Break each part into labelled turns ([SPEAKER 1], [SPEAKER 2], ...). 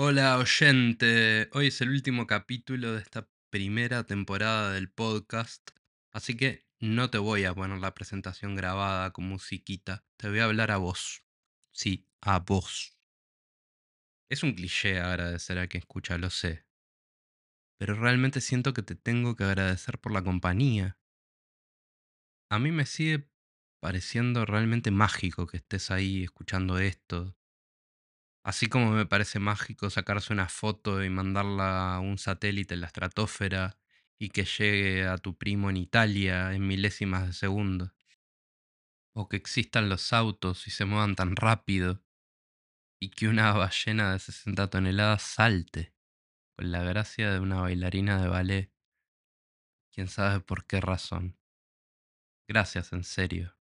[SPEAKER 1] Hola oyente, hoy es el último capítulo de esta primera temporada del podcast, así que no te voy a poner la presentación grabada con musiquita, te voy a hablar a vos. Sí, a vos. Es un cliché agradecer a quien escucha, lo sé, pero realmente siento que te tengo que agradecer por la compañía. A mí me sigue pareciendo realmente mágico que estés ahí escuchando esto, Así como me parece mágico sacarse una foto y mandarla a un satélite en la estratosfera y que llegue a tu primo en Italia en milésimas de segundo. O que existan los autos y se muevan tan rápido. Y que una ballena de 60 toneladas salte con la gracia de una bailarina de ballet. Quién sabe por qué razón. Gracias, en serio,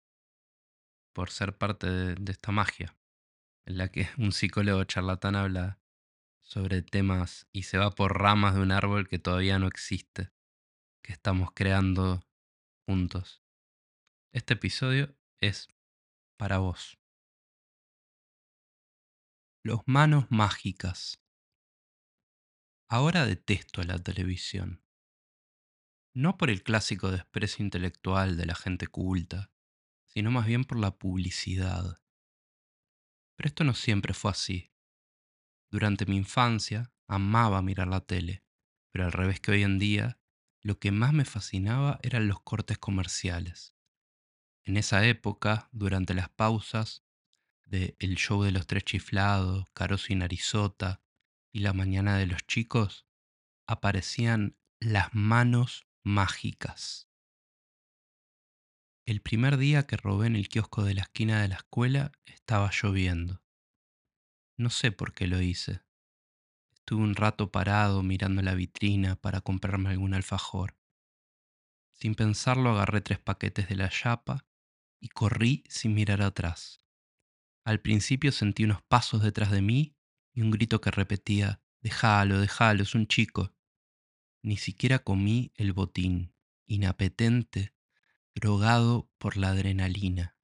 [SPEAKER 1] por ser parte de, de esta magia en la que un psicólogo charlatán habla sobre temas y se va por ramas de un árbol que todavía no existe, que estamos creando juntos. Este episodio es para vos. Los manos mágicas. Ahora detesto la televisión. No por el clásico desprecio intelectual de la gente culta, sino más bien por la publicidad. Pero esto no siempre fue así. Durante mi infancia amaba mirar la tele, pero al revés que hoy en día, lo que más me fascinaba eran los cortes comerciales. En esa época, durante las pausas de El show de los tres chiflados, Caroso y Narizota y La mañana de los chicos, aparecían las manos mágicas. El primer día que robé en el kiosco de la esquina de la escuela estaba lloviendo. No sé por qué lo hice. Estuve un rato parado mirando la vitrina para comprarme algún alfajor. Sin pensarlo agarré tres paquetes de la chapa y corrí sin mirar atrás. Al principio sentí unos pasos detrás de mí y un grito que repetía, Déjalo, déjalo, es un chico. Ni siquiera comí el botín, inapetente, drogado por la adrenalina.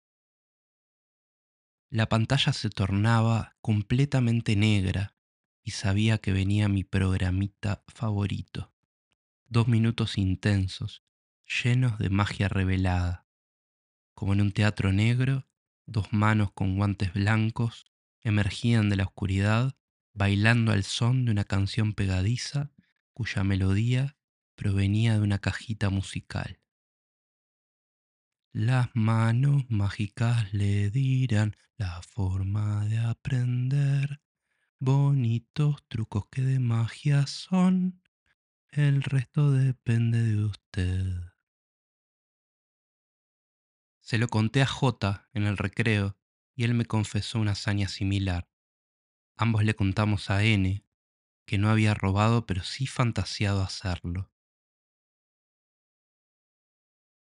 [SPEAKER 1] La pantalla se tornaba completamente negra y sabía que venía mi programita favorito. Dos minutos intensos, llenos de magia revelada. Como en un teatro negro, dos manos con guantes blancos emergían de la oscuridad bailando al son de una canción pegadiza cuya melodía provenía de una cajita musical. Las manos mágicas le dirán la forma de aprender. Bonitos trucos que de magia son. El resto depende de usted. Se lo conté a J en el recreo y él me confesó una hazaña similar. Ambos le contamos a N que no había robado pero sí fantaseado hacerlo.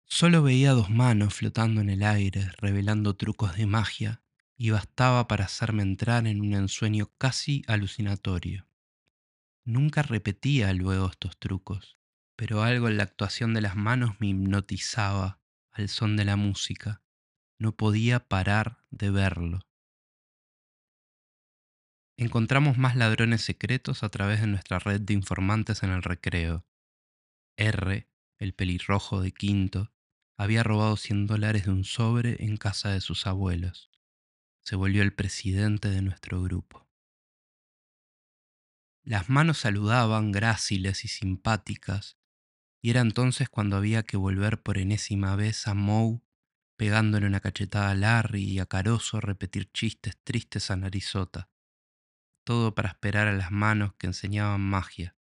[SPEAKER 1] Solo veía dos manos flotando en el aire, revelando trucos de magia, y bastaba para hacerme entrar en un ensueño casi alucinatorio. Nunca repetía luego estos trucos, pero algo en la actuación de las manos me hipnotizaba al son de la música. No podía parar de verlo. Encontramos más ladrones secretos a través de nuestra red de informantes en el recreo. R, el pelirrojo de quinto, había robado 100 dólares de un sobre en casa de sus abuelos. Se volvió el presidente de nuestro grupo. Las manos saludaban gráciles y simpáticas, y era entonces cuando había que volver por enésima vez a Moe, pegándole una cachetada a Larry y a Caroso repetir chistes tristes a Narizota todo para esperar a las manos que enseñaban magia.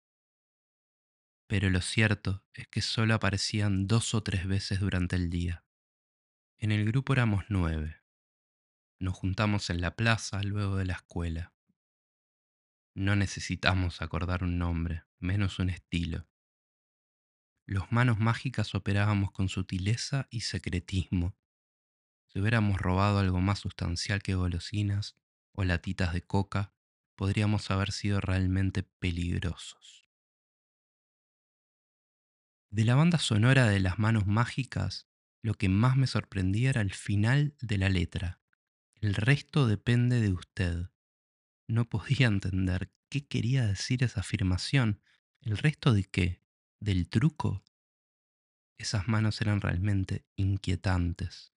[SPEAKER 1] Pero lo cierto es que solo aparecían dos o tres veces durante el día. En el grupo éramos nueve. Nos juntamos en la plaza luego de la escuela. No necesitamos acordar un nombre, menos un estilo. Los manos mágicas operábamos con sutileza y secretismo. Si hubiéramos robado algo más sustancial que golosinas o latitas de coca, podríamos haber sido realmente peligrosos. De la banda sonora de las manos mágicas, lo que más me sorprendía era el final de la letra. El resto depende de usted. no podía entender qué quería decir esa afirmación. ¿El resto de qué? ¿Del truco? Esas manos eran realmente inquietantes.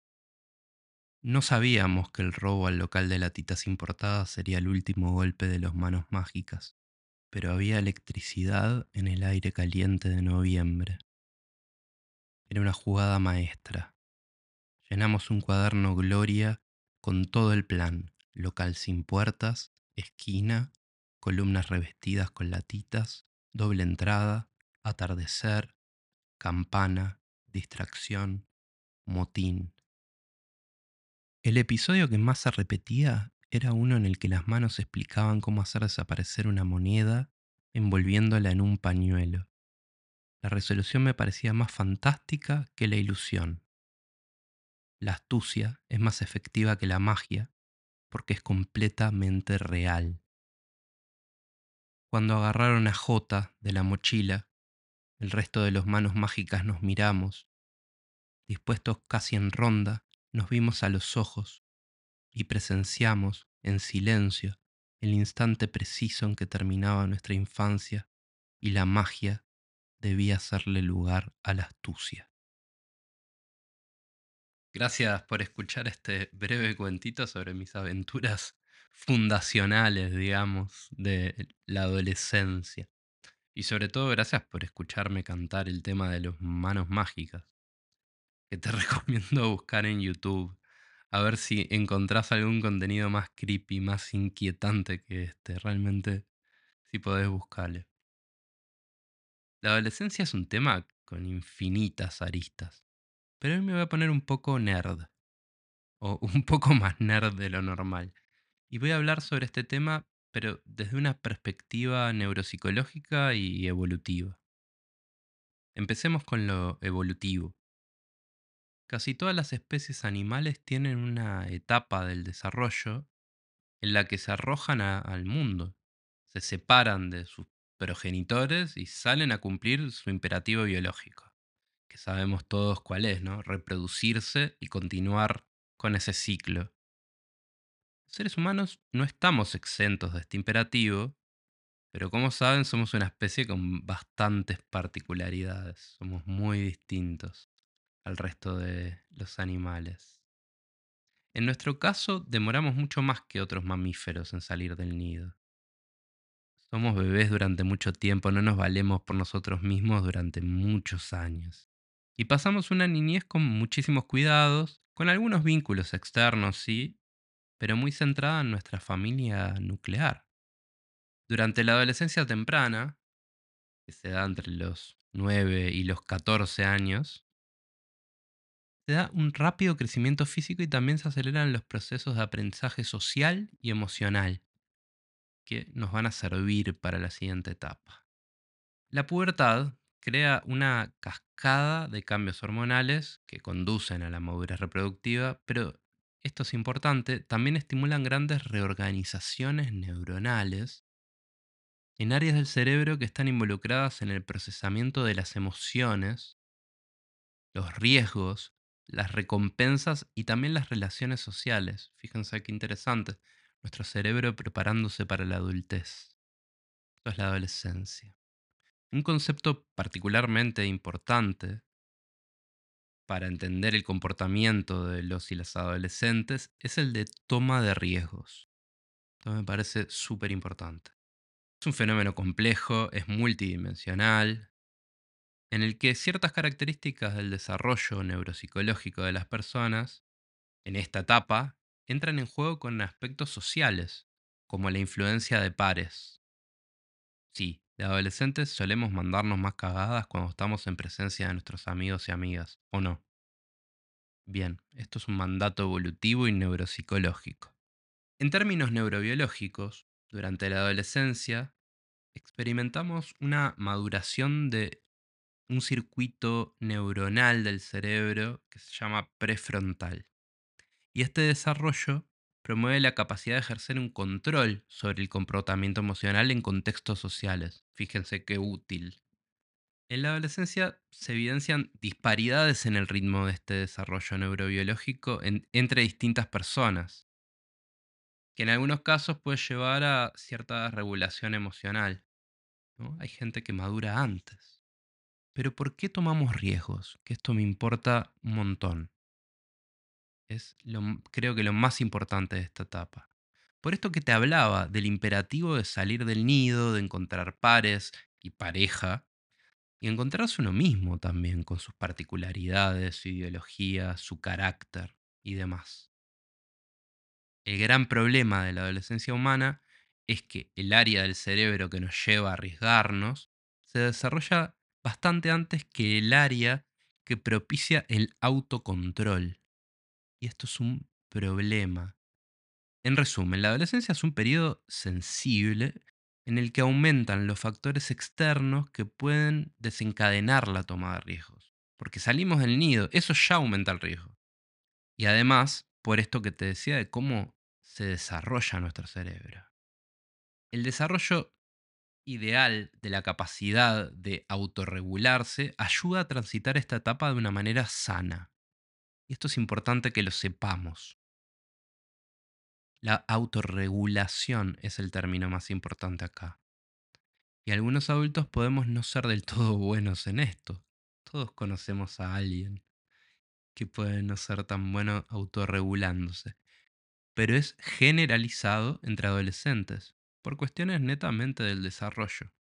[SPEAKER 1] No sabíamos que el robo al local de latitas importadas sería el último golpe de los manos mágicas, pero había electricidad en el aire caliente de noviembre. Era una jugada maestra. Llenamos un cuaderno Gloria con todo el plan, local sin puertas, esquina, columnas revestidas con latitas, doble entrada, atardecer, campana, distracción, motín. El episodio que más se repetía era uno en el que las manos explicaban cómo hacer desaparecer una moneda envolviéndola en un pañuelo. La resolución me parecía más fantástica que la ilusión. La astucia es más efectiva que la magia porque es completamente real. Cuando agarraron a Jota de la mochila, el resto de los manos mágicas nos miramos. Dispuestos casi en ronda, nos vimos a los ojos y presenciamos, en silencio, el instante preciso en que terminaba nuestra infancia y la magia debía hacerle lugar a la astucia. Gracias por escuchar este breve cuentito sobre mis aventuras fundacionales, digamos, de la adolescencia. Y sobre todo gracias por escucharme cantar el tema de los manos mágicas, que te recomiendo buscar en YouTube, a ver si encontrás algún contenido más creepy, más inquietante que este. Realmente, si podés buscarle. La adolescencia es un tema con infinitas aristas. Pero hoy me voy a poner un poco nerd. O un poco más nerd de lo normal. Y voy a hablar sobre este tema, pero desde una perspectiva neuropsicológica y evolutiva. Empecemos con lo evolutivo. Casi todas las especies animales tienen una etapa del desarrollo en la que se arrojan al mundo, se separan de sus progenitores y salen a cumplir su imperativo biológico que sabemos todos cuál es, ¿no? Reproducirse y continuar con ese ciclo. Los seres humanos no estamos exentos de este imperativo, pero como saben somos una especie con bastantes particularidades. Somos muy distintos al resto de los animales. En nuestro caso demoramos mucho más que otros mamíferos en salir del nido. Somos bebés durante mucho tiempo, no nos valemos por nosotros mismos durante muchos años. Y pasamos una niñez con muchísimos cuidados, con algunos vínculos externos, sí, pero muy centrada en nuestra familia nuclear. Durante la adolescencia temprana, que se da entre los 9 y los 14 años, se da un rápido crecimiento físico y también se aceleran los procesos de aprendizaje social y emocional que nos van a servir para la siguiente etapa. La pubertad crea una cascada de cambios hormonales que conducen a la madurez reproductiva, pero esto es importante, también estimulan grandes reorganizaciones neuronales en áreas del cerebro que están involucradas en el procesamiento de las emociones, los riesgos, las recompensas y también las relaciones sociales. Fíjense qué interesante, nuestro cerebro preparándose para la adultez. Esto es la adolescencia. Un concepto particularmente importante para entender el comportamiento de los y las adolescentes es el de toma de riesgos. Esto me parece súper importante. Es un fenómeno complejo, es multidimensional, en el que ciertas características del desarrollo neuropsicológico de las personas en esta etapa entran en juego con aspectos sociales, como la influencia de pares. Sí, de adolescentes solemos mandarnos más cagadas cuando estamos en presencia de nuestros amigos y amigas, ¿o no? Bien, esto es un mandato evolutivo y neuropsicológico. En términos neurobiológicos, durante la adolescencia experimentamos una maduración de un circuito neuronal del cerebro que se llama prefrontal. Y este desarrollo promueve la capacidad de ejercer un control sobre el comportamiento emocional en contextos sociales. Fíjense qué útil. En la adolescencia se evidencian disparidades en el ritmo de este desarrollo neurobiológico en- entre distintas personas. que en algunos casos puede llevar a cierta regulación emocional. ¿no? Hay gente que madura antes. Pero ¿por qué tomamos riesgos? Que esto me importa un montón. Es lo, creo que lo más importante de esta etapa. Por esto que te hablaba del imperativo de salir del nido, de encontrar pares y pareja, y encontrarse uno mismo también, con sus particularidades, su ideología, su carácter y demás. El gran problema de la adolescencia humana es que el área del cerebro que nos lleva a arriesgarnos se desarrolla bastante antes que el área que propicia el autocontrol. Y esto es un problema. En resumen, la adolescencia es un periodo sensible en el que aumentan los factores externos que pueden desencadenar la toma de riesgos. Porque salimos del nido, eso ya aumenta el riesgo. Y además, por esto que te decía de cómo se desarrolla nuestro cerebro. El desarrollo ideal de la capacidad de autorregularse ayuda a transitar esta etapa de una manera sana. Y esto es importante que lo sepamos. La autorregulación es el término más importante acá. Y algunos adultos podemos no ser del todo buenos en esto. Todos conocemos a alguien que puede no ser tan bueno autorregulándose. Pero es generalizado entre adolescentes, por cuestiones netamente del desarrollo.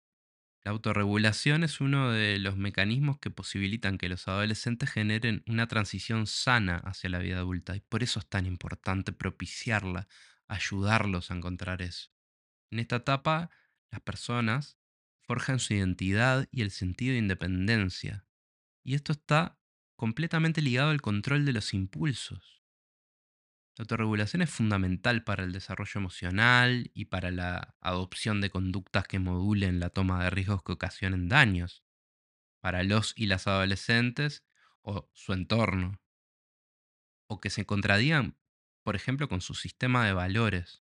[SPEAKER 1] La autorregulación es uno de los mecanismos que posibilitan que los adolescentes generen una transición sana hacia la vida adulta y por eso es tan importante propiciarla, ayudarlos a encontrar eso. En esta etapa, las personas forjan su identidad y el sentido de independencia. Y esto está completamente ligado al control de los impulsos. La autorregulación es fundamental para el desarrollo emocional y para la adopción de conductas que modulen la toma de riesgos que ocasionen daños para los y las adolescentes o su entorno, o que se contradigan, por ejemplo, con su sistema de valores.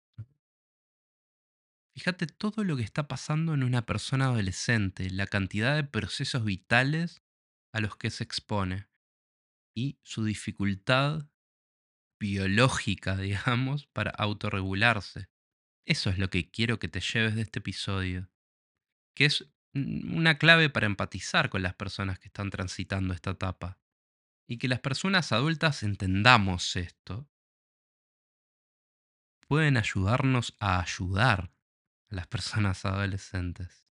[SPEAKER 1] Fíjate todo lo que está pasando en una persona adolescente, la cantidad de procesos vitales a los que se expone y su dificultad biológica, digamos, para autorregularse. Eso es lo que quiero que te lleves de este episodio, que es una clave para empatizar con las personas que están transitando esta etapa. Y que las personas adultas entendamos esto, pueden ayudarnos a ayudar a las personas adolescentes,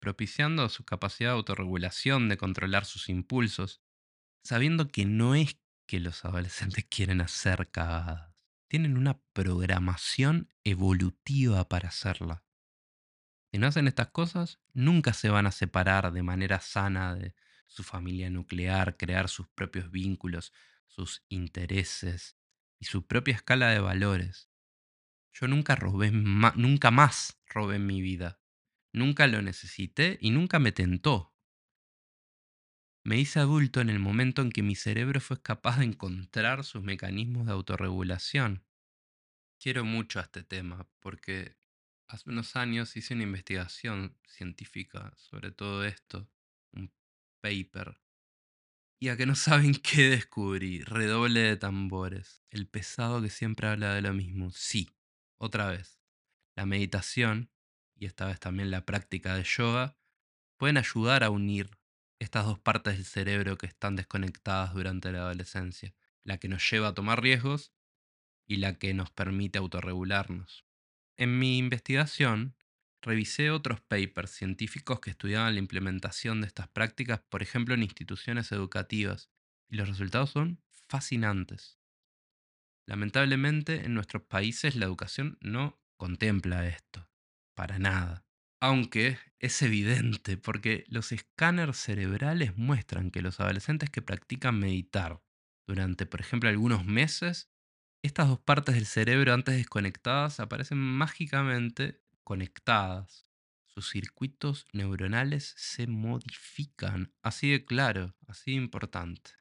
[SPEAKER 1] propiciando su capacidad de autorregulación, de controlar sus impulsos, sabiendo que no es que los adolescentes quieren hacer cagadas. Tienen una programación evolutiva para hacerla. Si no hacen estas cosas, nunca se van a separar de manera sana de su familia nuclear, crear sus propios vínculos, sus intereses y su propia escala de valores. Yo nunca robé, nunca más robé mi vida. Nunca lo necesité y nunca me tentó. Me hice adulto en el momento en que mi cerebro fue capaz de encontrar sus mecanismos de autorregulación. Quiero mucho a este tema porque hace unos años hice una investigación científica sobre todo esto, un paper. Y a que no saben qué descubrí, redoble de tambores, el pesado que siempre habla de lo mismo. Sí, otra vez, la meditación, y esta vez también la práctica de yoga, pueden ayudar a unir estas dos partes del cerebro que están desconectadas durante la adolescencia, la que nos lleva a tomar riesgos y la que nos permite autorregularnos. En mi investigación, revisé otros papers científicos que estudiaban la implementación de estas prácticas, por ejemplo, en instituciones educativas, y los resultados son fascinantes. Lamentablemente, en nuestros países la educación no contempla esto, para nada. Aunque es evidente porque los escáneres cerebrales muestran que los adolescentes que practican meditar durante, por ejemplo, algunos meses, estas dos partes del cerebro antes desconectadas aparecen mágicamente conectadas. Sus circuitos neuronales se modifican. Así de claro, así de importante.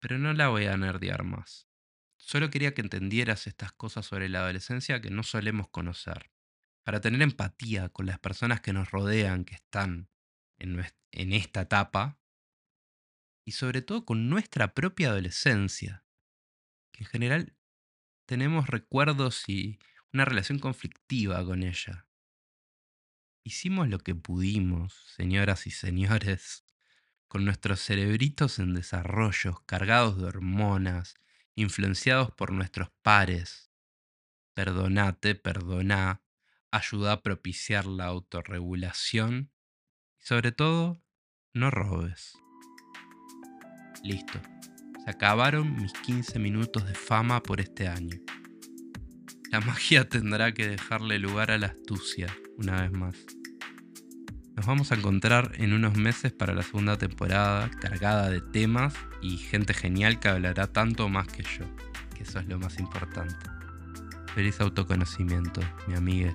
[SPEAKER 1] Pero no la voy a nerdear más. Solo quería que entendieras estas cosas sobre la adolescencia que no solemos conocer para tener empatía con las personas que nos rodean, que están en, esta etapa, y sobre todo con nuestra propia adolescencia, que en general tenemos recuerdos y una relación conflictiva con ella. Hicimos lo que pudimos, señoras y señores, con nuestros cerebritos en desarrollo, cargados de hormonas, influenciados por nuestros pares. Perdonate, perdoná, ayuda a propiciar la autorregulación y sobre todo, no robes. Listo. Se acabaron mis 15 minutos de fama por este año. La magia tendrá que dejarle lugar a la astucia, una vez más. Nos vamos a encontrar en unos meses para la segunda temporada, cargada de temas y gente genial que hablará tanto más que yo, que eso es lo más importante. Feliz autoconocimiento, mi amiga.